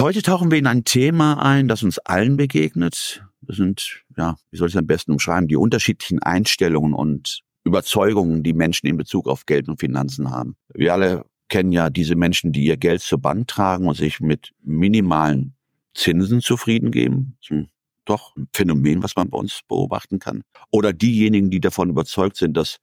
Heute tauchen wir in ein Thema ein, das uns allen begegnet. Das sind, ja, wie soll ich es am besten umschreiben, die unterschiedlichen Einstellungen und Überzeugungen, die Menschen in Bezug auf Geld und Finanzen haben. Wir alle kennen ja diese Menschen, die ihr Geld zur Bank tragen und sich mit minimalen Zinsen zufrieden geben. Doch ein Phänomen, was man bei uns beobachten kann. Oder diejenigen, die davon überzeugt sind, dass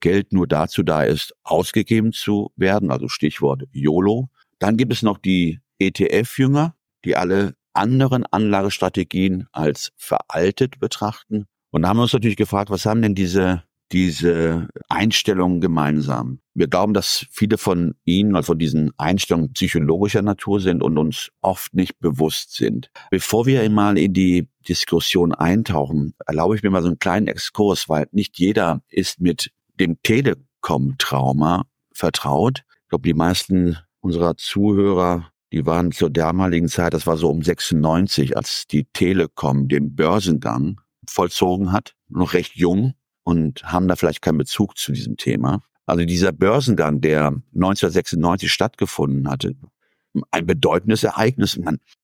Geld nur dazu da ist, ausgegeben zu werden, also Stichwort YOLO. Dann gibt es noch die ETF-Jünger, die alle anderen Anlagestrategien als veraltet betrachten. Und da haben wir uns natürlich gefragt, was haben denn diese, diese Einstellungen gemeinsam? Wir glauben, dass viele von ihnen, also von diesen Einstellungen psychologischer Natur sind und uns oft nicht bewusst sind. Bevor wir einmal in die Diskussion eintauchen, erlaube ich mir mal so einen kleinen Exkurs, weil nicht jeder ist mit dem Telekom-Trauma vertraut. Ich glaube, die meisten unserer Zuhörer die waren zur damaligen Zeit, das war so um 96, als die Telekom den Börsengang vollzogen hat, noch recht jung und haben da vielleicht keinen Bezug zu diesem Thema. Also dieser Börsengang, der 1996 stattgefunden hatte, ein bedeutendes Ereignis.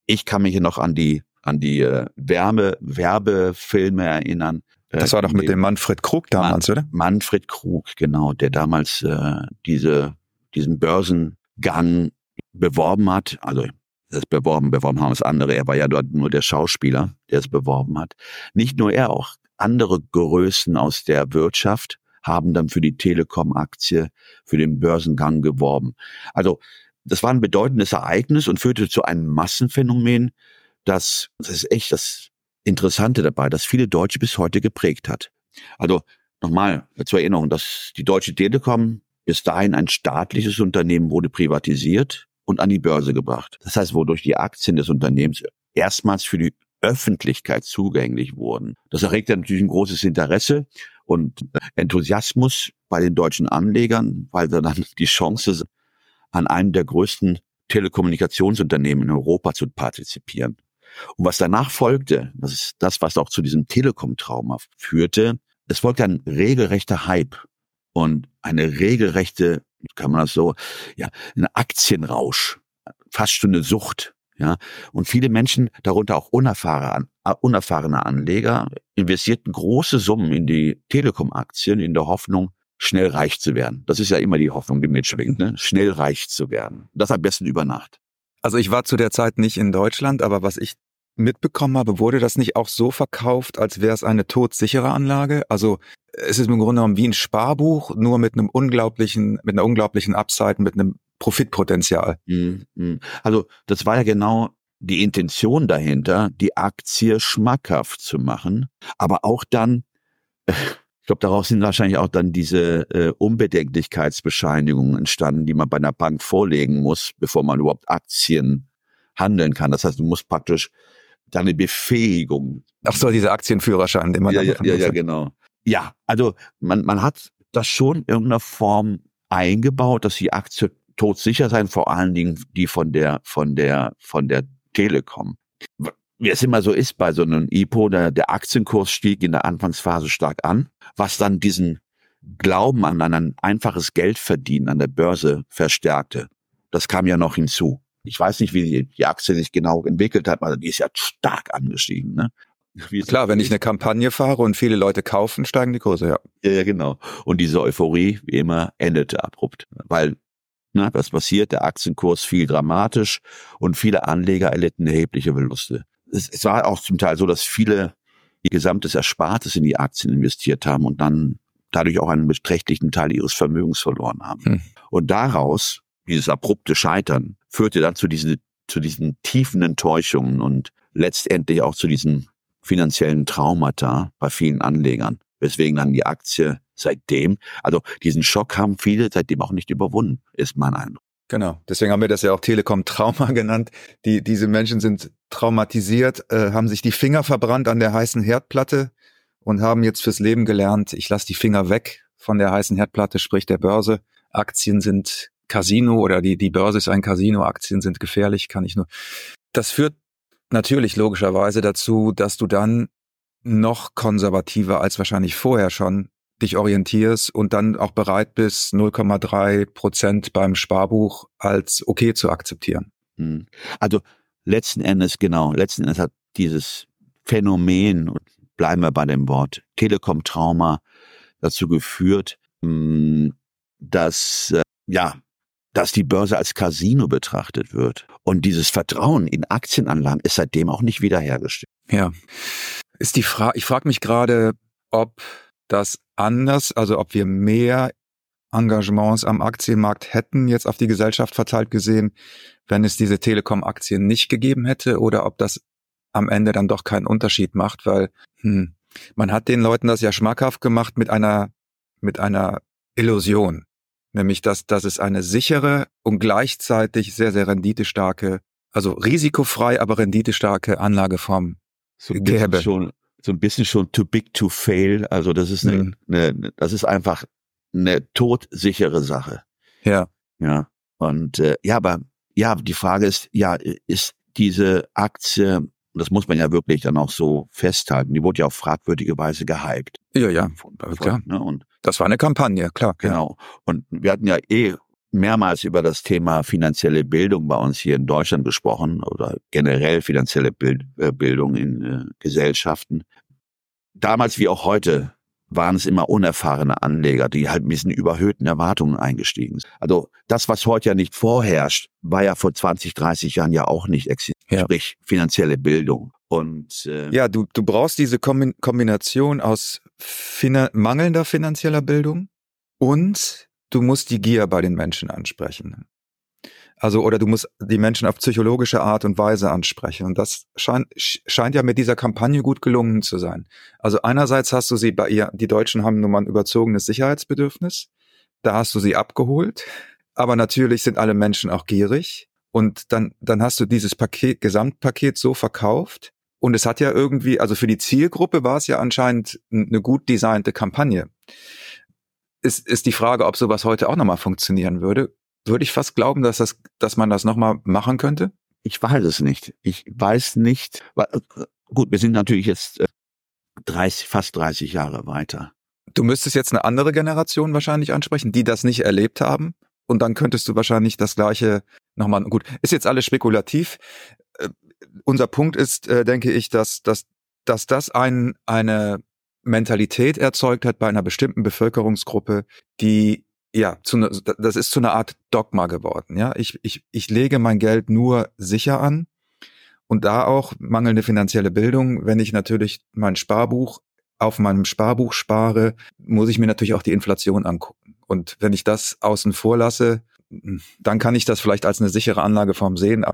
Ich kann mich hier noch an die an die äh, Wärme Werbefilme erinnern. Äh, das war doch mit dem Manfred Krug damals, Man, oder? Manfred Krug, genau, der damals äh, diese diesen Börsengang beworben hat, also das beworben, beworben haben es andere, er war ja dort nur der Schauspieler, der es beworben hat. Nicht nur er, auch andere Größen aus der Wirtschaft haben dann für die Telekom-Aktie, für den Börsengang geworben. Also das war ein bedeutendes Ereignis und führte zu einem Massenphänomen, das, das ist echt das Interessante dabei, das viele Deutsche bis heute geprägt hat. Also nochmal zur Erinnerung, dass die Deutsche Telekom bis dahin ein staatliches Unternehmen wurde privatisiert und an die Börse gebracht. Das heißt, wodurch die Aktien des Unternehmens erstmals für die Öffentlichkeit zugänglich wurden. Das erregte natürlich ein großes Interesse und Enthusiasmus bei den deutschen Anlegern, weil sie dann die Chance an einem der größten Telekommunikationsunternehmen in Europa zu partizipieren. Und was danach folgte, das ist das, was auch zu diesem Telekom-Trauma führte, es folgte ein regelrechter Hype und eine regelrechte kann man das so, ja, ein Aktienrausch, fast schon eine Sucht. Ja, und viele Menschen, darunter auch unerfahrene, äh, unerfahrene Anleger, investierten große Summen in die Telekom-Aktien in der Hoffnung, schnell reich zu werden. Das ist ja immer die Hoffnung, die mitschwingt, ne? schnell reich zu werden. Das am besten über Nacht. Also ich war zu der Zeit nicht in Deutschland, aber was ich mitbekommen habe, wurde das nicht auch so verkauft, als wäre es eine todsichere Anlage? Also es ist im Grunde genommen wie ein Sparbuch, nur mit einem unglaublichen, mit einer unglaublichen Upside, mit einem Profitpotenzial. Mhm, mhm. Also das war ja genau die Intention dahinter, die Aktie schmackhaft zu machen, aber auch dann, ich glaube, daraus sind wahrscheinlich auch dann diese äh, Unbedenklichkeitsbescheinigungen entstanden, die man bei einer Bank vorlegen muss, bevor man überhaupt Aktien handeln kann. Das heißt, du musst praktisch deine Befähigung. Ach so, dieser Aktienführerschein, den man ja, ja, ja, ja, genau. Ja, also man, man hat das schon in irgendeiner Form eingebaut, dass die Aktie todsicher sein, vor allen Dingen die von der, von der, von der Telekom. Wie es immer so ist bei so einem IPO, der, der Aktienkurs stieg in der Anfangsphase stark an, was dann diesen Glauben an, an ein einfaches Geldverdienen an der Börse verstärkte. Das kam ja noch hinzu. Ich weiß nicht, wie die Aktie sich genau entwickelt hat, aber die ist ja stark angestiegen. Ne? Klar, wenn ich eine Kampagne fahre und viele Leute kaufen, steigen die Kurse, ja. Ja, ja genau. Und diese Euphorie, wie immer, endete abrupt. Weil, na, was passiert? Der Aktienkurs fiel dramatisch und viele Anleger erlitten erhebliche Verluste. Es, es war auch zum Teil so, dass viele ihr gesamtes Erspartes in die Aktien investiert haben und dann dadurch auch einen beträchtlichen Teil ihres Vermögens verloren haben. Hm. Und daraus, dieses abrupte Scheitern, führte dann zu diesen, zu diesen tiefen Enttäuschungen und letztendlich auch zu diesen finanziellen Traumata bei vielen Anlegern, weswegen dann die Aktie seitdem, also diesen Schock haben viele seitdem auch nicht überwunden, ist mein Eindruck. Genau, deswegen haben wir das ja auch Telekom-Trauma genannt. Die, diese Menschen sind traumatisiert, äh, haben sich die Finger verbrannt an der heißen Herdplatte und haben jetzt fürs Leben gelernt, ich lasse die Finger weg von der heißen Herdplatte, sprich der Börse. Aktien sind Casino oder die, die Börse ist ein Casino, Aktien sind gefährlich, kann ich nur. Das führt natürlich logischerweise dazu, dass du dann noch konservativer als wahrscheinlich vorher schon dich orientierst und dann auch bereit bist, 0,3 Prozent beim Sparbuch als okay zu akzeptieren. Hm. Also letzten Endes, genau, letzten Endes hat dieses Phänomen, bleiben wir bei dem Wort, Telekom-Trauma dazu geführt, hm, dass, äh, ja, dass die Börse als Casino betrachtet wird. Und dieses Vertrauen in Aktienanlagen ist seitdem auch nicht wiederhergestellt. Ja. Ist die Frage, ich frage mich gerade, ob das anders, also ob wir mehr Engagements am Aktienmarkt hätten, jetzt auf die Gesellschaft verteilt gesehen, wenn es diese Telekom-Aktien nicht gegeben hätte, oder ob das am Ende dann doch keinen Unterschied macht, weil hm, man hat den Leuten das ja schmackhaft gemacht mit einer mit einer Illusion, nämlich dass dass es eine sichere und gleichzeitig sehr sehr renditestarke, also risikofrei, aber renditestarke Anlageform so gäbe. Schon so ein bisschen schon too big to fail. Also das ist eine, mhm. eine das ist einfach eine todsichere Sache. Ja. Ja. Und äh, ja, aber ja, die Frage ist, ja, ist diese Aktie, das muss man ja wirklich dann auch so festhalten, die wurde ja auf fragwürdige Weise gehypt. Ja, ja, von, von, klar. Ne? Und das war eine Kampagne, klar. Genau. Und wir hatten ja eh mehrmals über das Thema finanzielle Bildung bei uns hier in Deutschland gesprochen oder generell finanzielle Bild, äh, Bildung in äh, Gesellschaften. Damals wie auch heute waren es immer unerfahrene Anleger, die halt mit diesen überhöhten Erwartungen eingestiegen sind. Also das, was heute ja nicht vorherrscht, war ja vor 20, 30 Jahren ja auch nicht existent, ja. sprich finanzielle Bildung. Und äh, ja, du, du brauchst diese Kombination aus finan mangelnder finanzieller Bildung und du musst die Gier bei den Menschen ansprechen. Also, oder du musst die Menschen auf psychologische Art und Weise ansprechen. Und das scheint, scheint ja mit dieser Kampagne gut gelungen zu sein. Also einerseits hast du sie bei ihr, die Deutschen haben nun mal ein überzogenes Sicherheitsbedürfnis. Da hast du sie abgeholt. Aber natürlich sind alle Menschen auch gierig. Und dann, dann hast du dieses Paket, Gesamtpaket so verkauft. Und es hat ja irgendwie, also für die Zielgruppe war es ja anscheinend eine gut designte Kampagne ist, ist die Frage, ob sowas heute auch nochmal funktionieren würde. Würde ich fast glauben, dass das, dass man das nochmal machen könnte? Ich weiß es nicht. Ich weiß nicht. Äh, gut, wir sind natürlich jetzt 30, äh, fast 30 Jahre weiter. Du müsstest jetzt eine andere Generation wahrscheinlich ansprechen, die das nicht erlebt haben. Und dann könntest du wahrscheinlich das Gleiche nochmal, gut, ist jetzt alles spekulativ. Äh, unser Punkt ist, denke ich, dass, dass, dass das ein, eine Mentalität erzeugt hat bei einer bestimmten Bevölkerungsgruppe, die ja, zu ne, das ist zu einer Art Dogma geworden. Ja, ich, ich, ich lege mein Geld nur sicher an und da auch mangelnde finanzielle Bildung. Wenn ich natürlich mein Sparbuch auf meinem Sparbuch spare, muss ich mir natürlich auch die Inflation angucken. Und wenn ich das außen vor lasse, dann kann ich das vielleicht als eine sichere Anlageform sehen,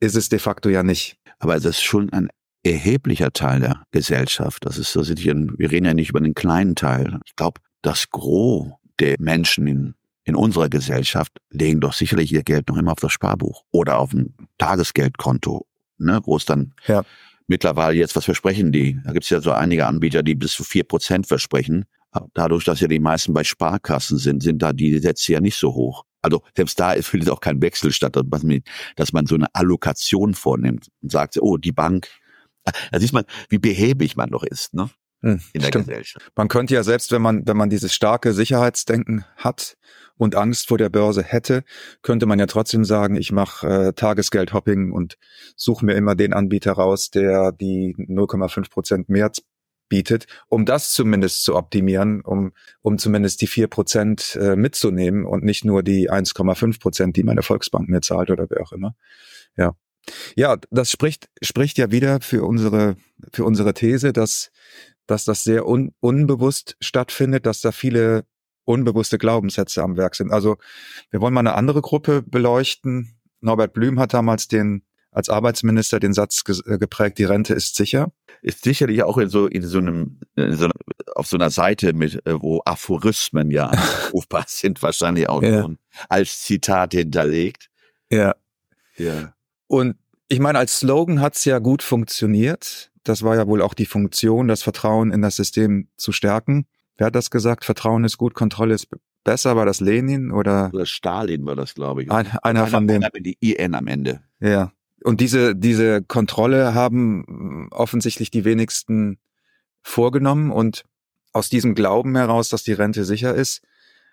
ist es de facto ja nicht. Aber es ist schon ein erheblicher Teil der Gesellschaft. Das ist, das ist wir reden ja nicht über den kleinen Teil. Ich glaube, das Gros der Menschen in, in unserer Gesellschaft legen doch sicherlich ihr Geld noch immer auf das Sparbuch oder auf ein Tagesgeldkonto, ne, wo es dann ja. mittlerweile jetzt was versprechen die. Da gibt es ja so einige Anbieter, die bis zu vier Prozent versprechen. Dadurch, dass ja die meisten bei Sparkassen sind, sind da die Sätze ja nicht so hoch. Also selbst da findet auch kein Wechsel statt, dass man so eine Allokation vornimmt und sagt, oh, die Bank da sieht man, wie behäbig man doch ist, ne? Hm, in der stimmt. Gesellschaft. Man könnte ja selbst, wenn man, wenn man dieses starke Sicherheitsdenken hat und Angst vor der Börse hätte, könnte man ja trotzdem sagen, ich mache äh, Tagesgeldhopping und suche mir immer den Anbieter raus, der die 0,5 Prozent mehr bietet, um das zumindest zu optimieren, um, um zumindest die vier Prozent äh, mitzunehmen und nicht nur die 1,5 Prozent, die meine Volksbank mir zahlt oder wer auch immer. Ja. Ja, das spricht, spricht ja wieder für unsere, für unsere These, dass, dass das sehr un, unbewusst stattfindet, dass da viele unbewusste Glaubenssätze am Werk sind. Also wir wollen mal eine andere Gruppe beleuchten. Norbert Blüm hat damals den als Arbeitsminister den Satz ge äh, geprägt, die Rente ist sicher. Ist sicherlich auch in so, in so einem, in so einer, auf so einer Seite mit, äh, wo Aphorismen ja abrufbar sind, wahrscheinlich auch ja. als Zitat hinterlegt. Ja. Ja. Und ich meine, als Slogan hat's ja gut funktioniert. Das war ja wohl auch die Funktion, das Vertrauen in das System zu stärken. Wer hat das gesagt? Vertrauen ist gut, Kontrolle ist besser. War das Lenin oder? Oder Stalin war das, glaube ich. Ein, einer, einer von denen. Die IN am Ende. Ja. Und diese, diese Kontrolle haben offensichtlich die wenigsten vorgenommen und aus diesem Glauben heraus, dass die Rente sicher ist,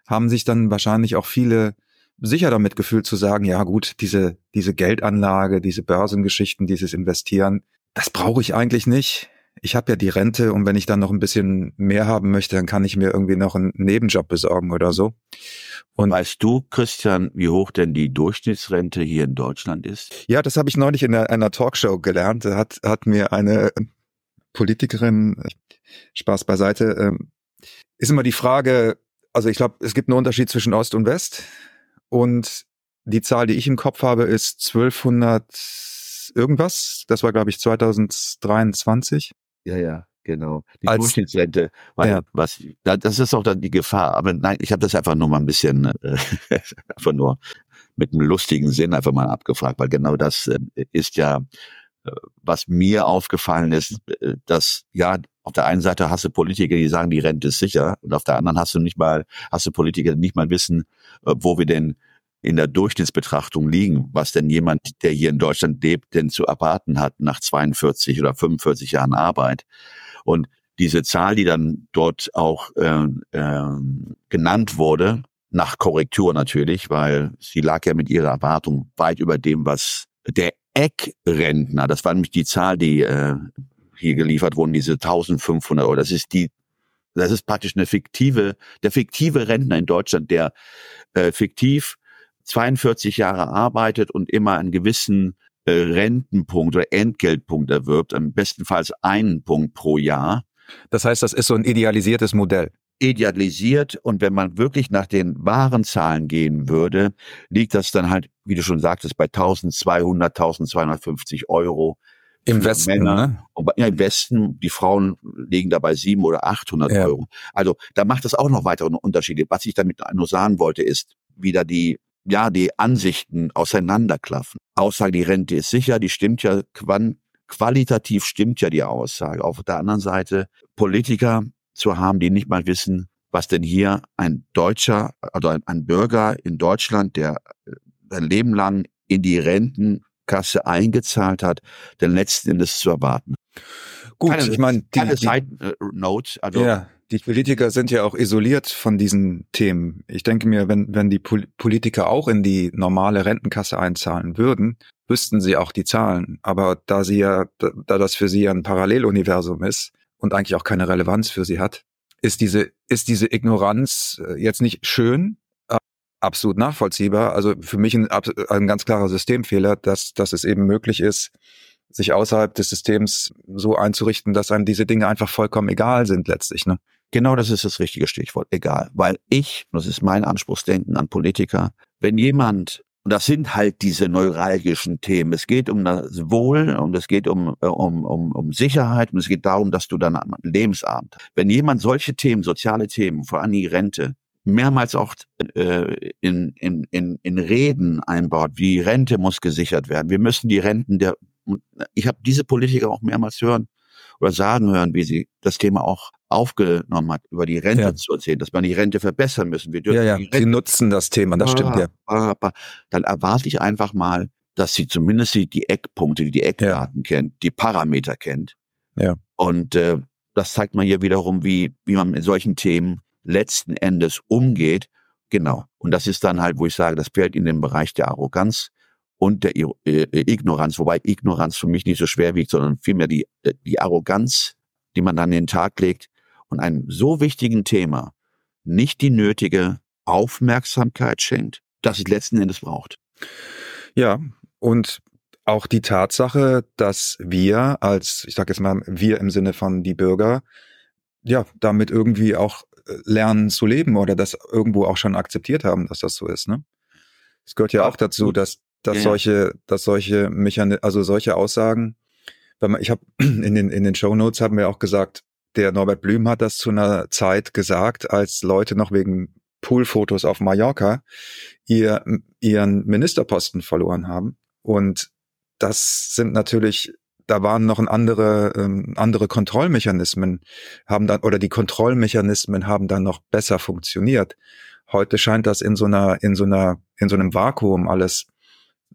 haben sich dann wahrscheinlich auch viele sicher damit gefühlt zu sagen, ja gut, diese, diese Geldanlage, diese Börsengeschichten, dieses Investieren, das brauche ich eigentlich nicht. Ich habe ja die Rente und wenn ich dann noch ein bisschen mehr haben möchte, dann kann ich mir irgendwie noch einen Nebenjob besorgen oder so. Und weißt du, Christian, wie hoch denn die Durchschnittsrente hier in Deutschland ist? Ja, das habe ich neulich in einer, einer Talkshow gelernt. Da hat, hat mir eine Politikerin, Spaß beiseite, ähm, ist immer die Frage, also ich glaube, es gibt einen Unterschied zwischen Ost und West. Und die Zahl, die ich im Kopf habe, ist 1200 irgendwas. Das war, glaube ich, 2023. Ja, ja, genau. Die Als, Durchschnittsrente, weil ja. was, das ist auch dann die Gefahr. Aber nein, ich habe das einfach nur mal ein bisschen, äh, einfach nur mit einem lustigen Sinn einfach mal abgefragt, weil genau das äh, ist ja, äh, was mir aufgefallen ist, äh, dass ja auf der einen Seite hast du Politiker, die sagen, die Rente ist sicher, und auf der anderen hast du nicht mal, hast du Politiker, die nicht mal wissen, äh, wo wir denn in der Durchschnittsbetrachtung liegen, was denn jemand, der hier in Deutschland lebt, denn zu erwarten hat nach 42 oder 45 Jahren Arbeit. Und diese Zahl, die dann dort auch äh, äh, genannt wurde, nach Korrektur natürlich, weil sie lag ja mit ihrer Erwartung weit über dem, was der Eckrentner, das war nämlich die Zahl, die äh, hier geliefert wurden, diese 1500 Euro. Das ist die, das ist praktisch eine fiktive, der fiktive Rentner in Deutschland, der äh, fiktiv 42 Jahre arbeitet und immer einen gewissen äh, Rentenpunkt oder Entgeltpunkt erwirbt, am bestenfalls einen Punkt pro Jahr. Das heißt, das ist so ein idealisiertes Modell idealisiert und wenn man wirklich nach den wahren Zahlen gehen würde, liegt das dann halt, wie du schon sagtest, bei 1200, 1250 Euro im Westen, Männer. ne? Und ja, im Westen, die Frauen liegen dabei sieben oder 800 ja. Euro. Also da macht es auch noch weitere Unterschiede. Was ich damit nur sagen wollte, ist wieder die, ja, die Ansichten auseinanderklaffen. Aussage, die Rente ist sicher, die stimmt ja, qualitativ stimmt ja die Aussage. Auf der anderen Seite Politiker zu haben, die nicht mal wissen, was denn hier ein Deutscher, also ein, ein Bürger in Deutschland, der äh, sein Leben lang in die Renten Kasse eingezahlt hat, denn letzten Endes zu erwarten. Gut, keine, ich meine, die, keine Side Note, also ja, die Politiker sind ja auch isoliert von diesen Themen. Ich denke mir, wenn wenn die Politiker auch in die normale Rentenkasse einzahlen würden, wüssten sie auch die Zahlen. Aber da sie ja, da das für sie ein Paralleluniversum ist und eigentlich auch keine Relevanz für sie hat, ist diese ist diese Ignoranz äh, jetzt nicht schön, absolut nachvollziehbar. Also für mich ein, ein ganz klarer Systemfehler, dass, dass es eben möglich ist, sich außerhalb des Systems so einzurichten, dass einem diese Dinge einfach vollkommen egal sind letztlich. Ne? Genau das ist das richtige Stichwort, egal. Weil ich, das ist mein Anspruchsdenken an Politiker, wenn jemand, und das sind halt diese neuralgischen Themen, es geht um das Wohl und es geht um, um, um, um Sicherheit und es geht darum, dass du dann Lebensabend. Wenn jemand solche Themen, soziale Themen, vor allem die Rente, mehrmals auch äh, in, in, in, in Reden einbaut, wie Rente muss gesichert werden. Wir müssen die Renten der ich habe diese Politiker auch mehrmals hören oder sagen hören, wie sie das Thema auch aufgenommen hat, über die Rente ja. zu erzählen, dass man die Rente verbessern müssen. Wir dürfen ja, ja. sie nutzen das Thema, das ah, stimmt ja. Ah, ah, dann erwarte ich einfach mal, dass sie zumindest die, Eckpunkte, die Eckdaten ja. kennt, die Parameter kennt. Ja. Und äh, das zeigt man hier wiederum, wie, wie man mit solchen Themen letzten Endes umgeht. Genau. Und das ist dann halt, wo ich sage, das fällt in den Bereich der Arroganz und der äh, Ignoranz, wobei Ignoranz für mich nicht so schwer wiegt, sondern vielmehr die, äh, die Arroganz, die man dann den Tag legt und einem so wichtigen Thema nicht die nötige Aufmerksamkeit schenkt, dass es letzten Endes braucht. Ja, und auch die Tatsache, dass wir als, ich sage jetzt mal, wir im Sinne von die Bürger, ja, damit irgendwie auch lernen zu leben oder das irgendwo auch schon akzeptiert haben, dass das so ist. Ne? Es gehört ja auch dazu, dass dass ja, solche, dass solche Mechanismen, also solche Aussagen, wenn man, ich habe in den in den Show Notes haben wir auch gesagt, der Norbert Blüm hat das zu einer Zeit gesagt, als Leute noch wegen Poolfotos auf Mallorca ihr, ihren Ministerposten verloren haben. Und das sind natürlich, da waren noch ein andere, ähm, andere Kontrollmechanismen, haben dann, oder die Kontrollmechanismen haben dann noch besser funktioniert. Heute scheint das in so einer, in so einer, in so einem Vakuum alles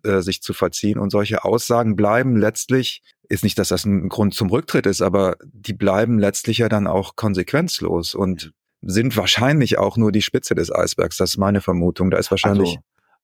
äh, sich zu verziehen. Und solche Aussagen bleiben letztlich, ist nicht, dass das ein Grund zum Rücktritt ist, aber die bleiben letztlich ja dann auch konsequenzlos und sind wahrscheinlich auch nur die Spitze des Eisbergs. Das ist meine Vermutung. Da ist wahrscheinlich. Also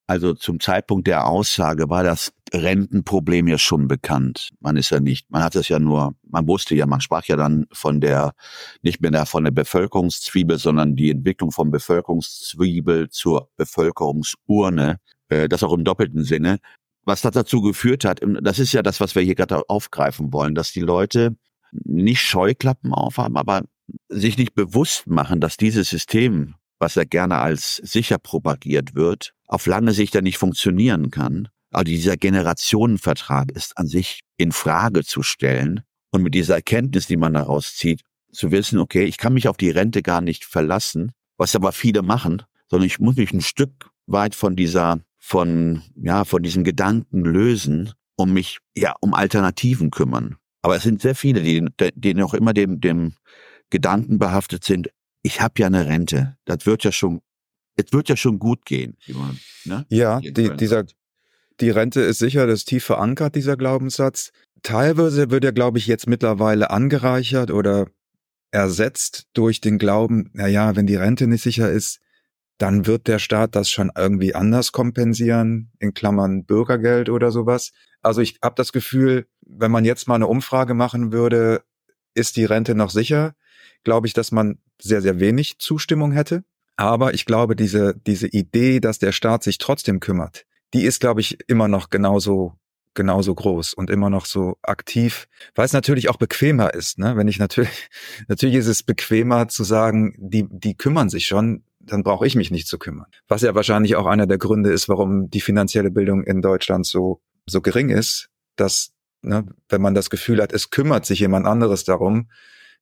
also zum Zeitpunkt der Aussage war das Rentenproblem ja schon bekannt. Man ist ja nicht, man hat es ja nur, man wusste ja, man sprach ja dann von der, nicht mehr von der Bevölkerungszwiebel, sondern die Entwicklung vom Bevölkerungszwiebel zur Bevölkerungsurne, äh, das auch im doppelten Sinne. Was das dazu geführt hat, das ist ja das, was wir hier gerade aufgreifen wollen, dass die Leute nicht Scheuklappen aufhaben, aber sich nicht bewusst machen, dass dieses System, was ja gerne als sicher propagiert wird, auf lange Sicht ja nicht funktionieren kann. Also dieser Generationenvertrag ist an sich in Frage zu stellen und mit dieser Erkenntnis, die man daraus zieht, zu wissen, okay, ich kann mich auf die Rente gar nicht verlassen, was aber viele machen, sondern ich muss mich ein Stück weit von dieser, von, ja, von diesem Gedanken lösen, um mich, ja, um Alternativen kümmern. Aber es sind sehr viele, die, die noch immer dem, dem Gedanken behaftet sind, ich habe ja eine Rente, das wird ja schon es wird ja schon gut gehen. Man, ne? Ja, die, dieser, die Rente ist sicher, das ist tief verankert, dieser Glaubenssatz. Teilweise wird er, glaube ich, jetzt mittlerweile angereichert oder ersetzt durch den Glauben, na ja, wenn die Rente nicht sicher ist, dann wird der Staat das schon irgendwie anders kompensieren, in Klammern Bürgergeld oder sowas. Also ich habe das Gefühl, wenn man jetzt mal eine Umfrage machen würde, ist die Rente noch sicher, glaube ich, dass man sehr, sehr wenig Zustimmung hätte. Aber ich glaube, diese, diese Idee, dass der Staat sich trotzdem kümmert, die ist, glaube ich, immer noch genauso, genauso groß und immer noch so aktiv, weil es natürlich auch bequemer ist, ne? Wenn ich natürlich, natürlich ist es bequemer zu sagen, die, die kümmern sich schon, dann brauche ich mich nicht zu kümmern. Was ja wahrscheinlich auch einer der Gründe ist, warum die finanzielle Bildung in Deutschland so, so gering ist, dass, ne, wenn man das Gefühl hat, es kümmert sich jemand anderes darum,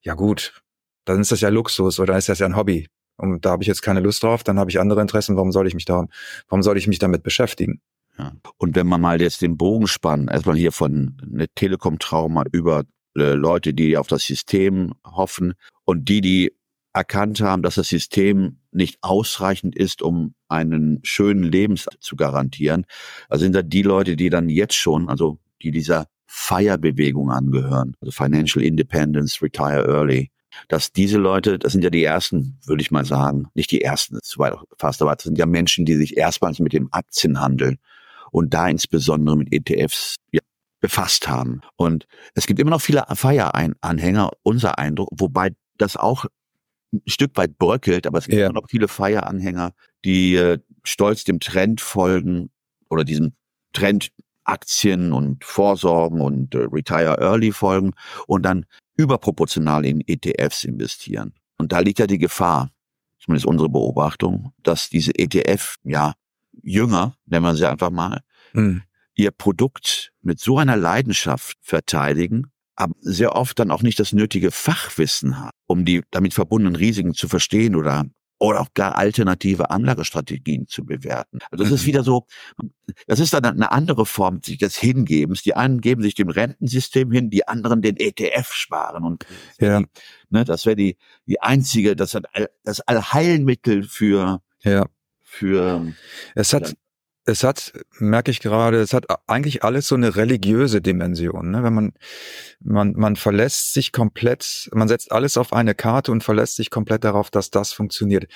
ja gut, dann ist das ja Luxus oder ist das ja ein Hobby. Und da habe ich jetzt keine Lust drauf, dann habe ich andere Interessen, warum soll ich mich da, warum soll ich mich damit beschäftigen? Ja. Und wenn man mal jetzt den Bogen spannen, erstmal hier von ne Telekom-Trauma über äh, Leute, die auf das System hoffen und die, die erkannt haben, dass das System nicht ausreichend ist, um einen schönen Lebens zu garantieren. Also sind da die Leute, die dann jetzt schon, also die dieser Feierbewegung angehören, also Financial Independence, Retire Early, dass diese Leute, das sind ja die ersten, würde ich mal sagen, nicht die ersten, das ist weit fast, aber das sind ja Menschen, die sich erstmals mit dem Aktienhandel und da insbesondere mit ETFs ja, befasst haben. Und es gibt immer noch viele Feieranhänger, unser Eindruck, wobei das auch ein Stück weit bröckelt, aber es gibt ja. immer noch viele Feieranhänger, die äh, stolz dem Trend folgen oder diesem Trend Aktien und Vorsorgen und äh, Retire Early folgen und dann überproportional in ETFs investieren. Und da liegt ja die Gefahr, zumindest unsere Beobachtung, dass diese ETF, ja, Jünger, nennen wir sie einfach mal, hm. ihr Produkt mit so einer Leidenschaft verteidigen, aber sehr oft dann auch nicht das nötige Fachwissen haben, um die damit verbundenen Risiken zu verstehen oder oder auch gar alternative Anlagestrategien zu bewerten. Also das ist mhm. wieder so, das ist dann eine andere Form des Hingebens. Die einen geben sich dem Rentensystem hin, die anderen den ETF sparen. Und ja. die, ne, das wäre die, die einzige, das hat das Allheilmittel für, ja. für. Es hat, es hat, merke ich gerade, es hat eigentlich alles so eine religiöse Dimension. Ne? Wenn man, man, man verlässt sich komplett, man setzt alles auf eine Karte und verlässt sich komplett darauf, dass das funktioniert.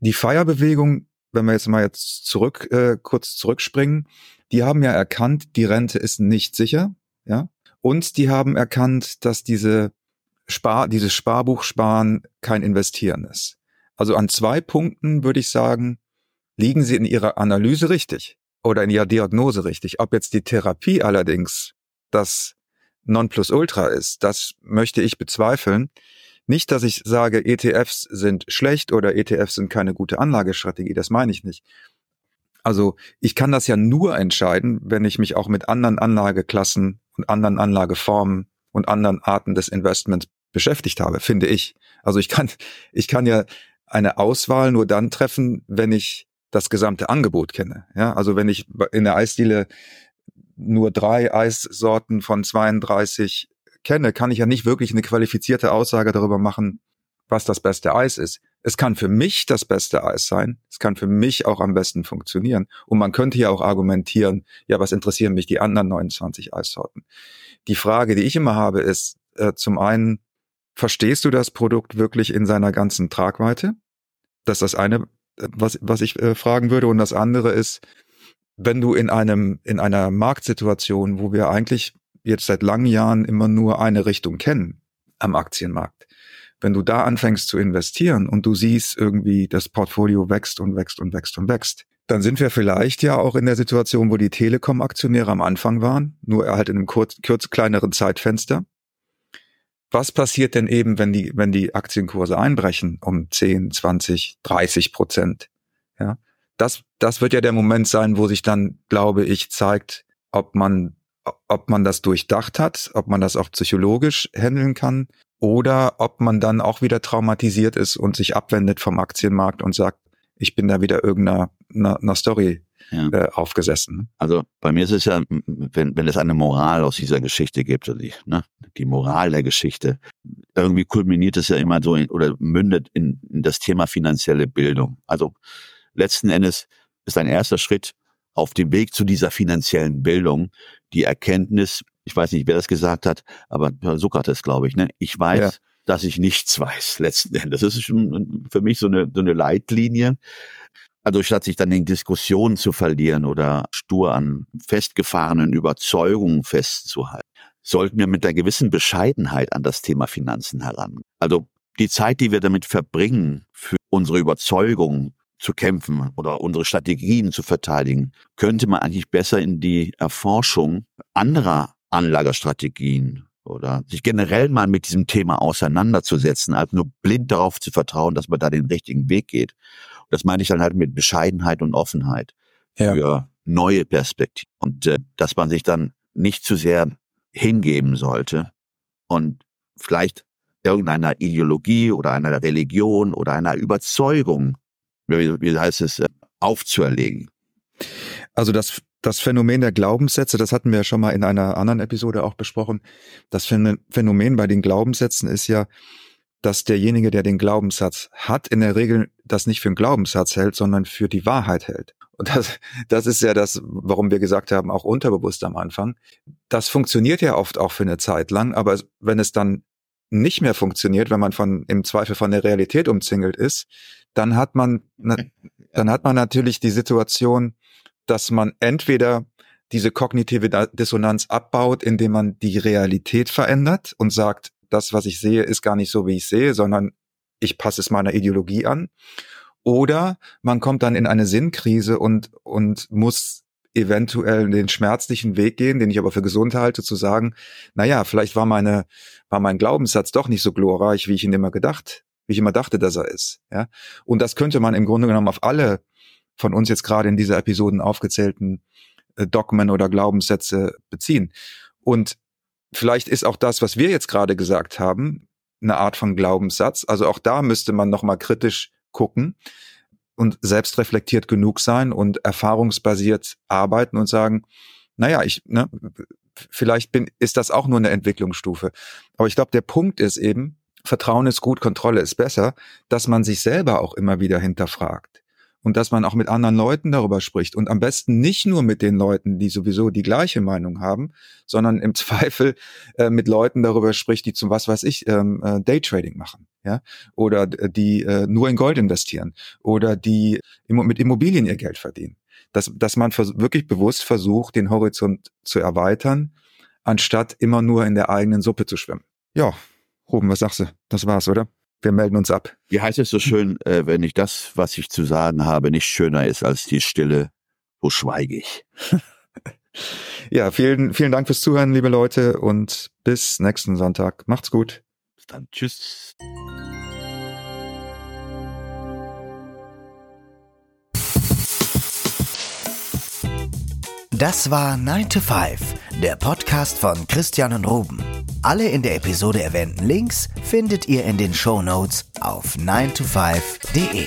Die Feierbewegung, wenn wir jetzt mal jetzt zurück, äh, kurz zurückspringen, die haben ja erkannt, die Rente ist nicht sicher, ja. Und die haben erkannt, dass diese Spar, dieses Sparbuchsparen kein Investieren ist. Also an zwei Punkten würde ich sagen, liegen Sie in Ihrer Analyse richtig oder in Ihrer Diagnose richtig. Ob jetzt die Therapie allerdings das Nonplusultra ist, das möchte ich bezweifeln. Nicht, dass ich sage, ETFs sind schlecht oder ETFs sind keine gute Anlagestrategie, das meine ich nicht. Also ich kann das ja nur entscheiden, wenn ich mich auch mit anderen Anlageklassen und anderen Anlageformen und anderen Arten des Investments beschäftigt habe, finde ich. Also ich kann, ich kann ja eine Auswahl nur dann treffen, wenn ich das gesamte Angebot kenne. Ja, also wenn ich in der Eisdiele nur drei Eissorten von 32 kenne, kann ich ja nicht wirklich eine qualifizierte Aussage darüber machen, was das beste Eis ist. Es kann für mich das beste Eis sein. Es kann für mich auch am besten funktionieren. Und man könnte ja auch argumentieren, ja, was interessieren mich die anderen 29 Eissorten? Die Frage, die ich immer habe, ist äh, zum einen, verstehst du das Produkt wirklich in seiner ganzen Tragweite? Das ist das eine, was, was ich äh, fragen würde. Und das andere ist, wenn du in einem, in einer Marktsituation, wo wir eigentlich jetzt seit langen Jahren immer nur eine Richtung kennen am Aktienmarkt, wenn du da anfängst zu investieren und du siehst irgendwie, das Portfolio wächst und wächst und wächst und wächst, dann sind wir vielleicht ja auch in der Situation, wo die Telekom-Aktionäre am Anfang waren, nur halt in einem kurz, kurz kleineren Zeitfenster. Was passiert denn eben, wenn die, wenn die Aktienkurse einbrechen um 10, 20, 30 Prozent? Ja, das, das wird ja der Moment sein, wo sich dann, glaube ich, zeigt, ob man, ob man das durchdacht hat, ob man das auch psychologisch handeln kann oder ob man dann auch wieder traumatisiert ist und sich abwendet vom Aktienmarkt und sagt, ich bin da wieder irgendeiner einer, Story ja. äh, aufgesessen. Also bei mir ist es ja, wenn, wenn es eine Moral aus dieser Geschichte gibt, also die, ne, die Moral der Geschichte, irgendwie kulminiert es ja immer so in, oder mündet in, in das Thema finanzielle Bildung. Also letzten Endes ist ein erster Schritt auf dem Weg zu dieser finanziellen Bildung die Erkenntnis, ich weiß nicht, wer das gesagt hat, aber Sokrates, glaube ich, ne? Ich weiß, ja. dass ich nichts weiß, letzten Endes. Das ist schon für mich so eine, so eine Leitlinie. Also statt sich dann in Diskussionen zu verlieren oder stur an festgefahrenen Überzeugungen festzuhalten, sollten wir mit einer gewissen Bescheidenheit an das Thema Finanzen heran. Also die Zeit, die wir damit verbringen, für unsere Überzeugung zu kämpfen oder unsere Strategien zu verteidigen, könnte man eigentlich besser in die Erforschung anderer Anlagestrategien oder sich generell mal mit diesem Thema auseinanderzusetzen, als nur blind darauf zu vertrauen, dass man da den richtigen Weg geht. Das meine ich dann halt mit Bescheidenheit und Offenheit ja. für neue Perspektiven. Und äh, dass man sich dann nicht zu sehr hingeben sollte und vielleicht irgendeiner Ideologie oder einer Religion oder einer Überzeugung, wie, wie heißt es, äh, aufzuerlegen. Also das das Phänomen der Glaubenssätze, das hatten wir ja schon mal in einer anderen Episode auch besprochen. Das Phänomen bei den Glaubenssätzen ist ja, dass derjenige, der den Glaubenssatz hat, in der Regel das nicht für einen Glaubenssatz hält, sondern für die Wahrheit hält. Und das, das ist ja das, warum wir gesagt haben, auch unterbewusst am Anfang. Das funktioniert ja oft auch für eine Zeit lang, aber wenn es dann nicht mehr funktioniert, wenn man von, im Zweifel von der Realität umzingelt ist, dann hat man, dann hat man natürlich die Situation, dass man entweder diese kognitive Dissonanz abbaut, indem man die Realität verändert und sagt, das, was ich sehe, ist gar nicht so, wie ich sehe, sondern ich passe es meiner Ideologie an. Oder man kommt dann in eine Sinnkrise und, und muss eventuell den schmerzlichen Weg gehen, den ich aber für gesund halte, zu sagen, na ja, vielleicht war meine, war mein Glaubenssatz doch nicht so glorreich, wie ich ihn immer gedacht, wie ich immer dachte, dass er ist, ja. Und das könnte man im Grunde genommen auf alle von uns jetzt gerade in dieser Episoden aufgezählten äh, Dogmen oder Glaubenssätze beziehen. Und vielleicht ist auch das, was wir jetzt gerade gesagt haben, eine Art von Glaubenssatz. Also auch da müsste man nochmal kritisch gucken und selbstreflektiert genug sein und erfahrungsbasiert arbeiten und sagen, naja, ich, ne, vielleicht bin, ist das auch nur eine Entwicklungsstufe. Aber ich glaube, der Punkt ist eben, Vertrauen ist gut, Kontrolle ist besser, dass man sich selber auch immer wieder hinterfragt und dass man auch mit anderen Leuten darüber spricht und am besten nicht nur mit den Leuten, die sowieso die gleiche Meinung haben, sondern im Zweifel äh, mit Leuten darüber spricht, die zum was weiß ich ähm, äh, Daytrading machen, ja, oder die äh, nur in Gold investieren oder die mit Immobilien ihr Geld verdienen. Dass, dass man wirklich bewusst versucht, den Horizont zu erweitern, anstatt immer nur in der eigenen Suppe zu schwimmen. Ja, Ruben, was sagst du? Das war's, oder? Wir melden uns ab. Wie heißt es so schön, äh, wenn ich das, was ich zu sagen habe, nicht schöner ist als die Stille, wo schweige ich. ja, vielen, vielen Dank fürs Zuhören, liebe Leute, und bis nächsten Sonntag. Macht's gut. Bis dann. Tschüss. Das war 9 to 5, der Podcast von Christian und Ruben. Alle in der Episode erwähnten Links findet ihr in den Show Notes auf 9to5.de.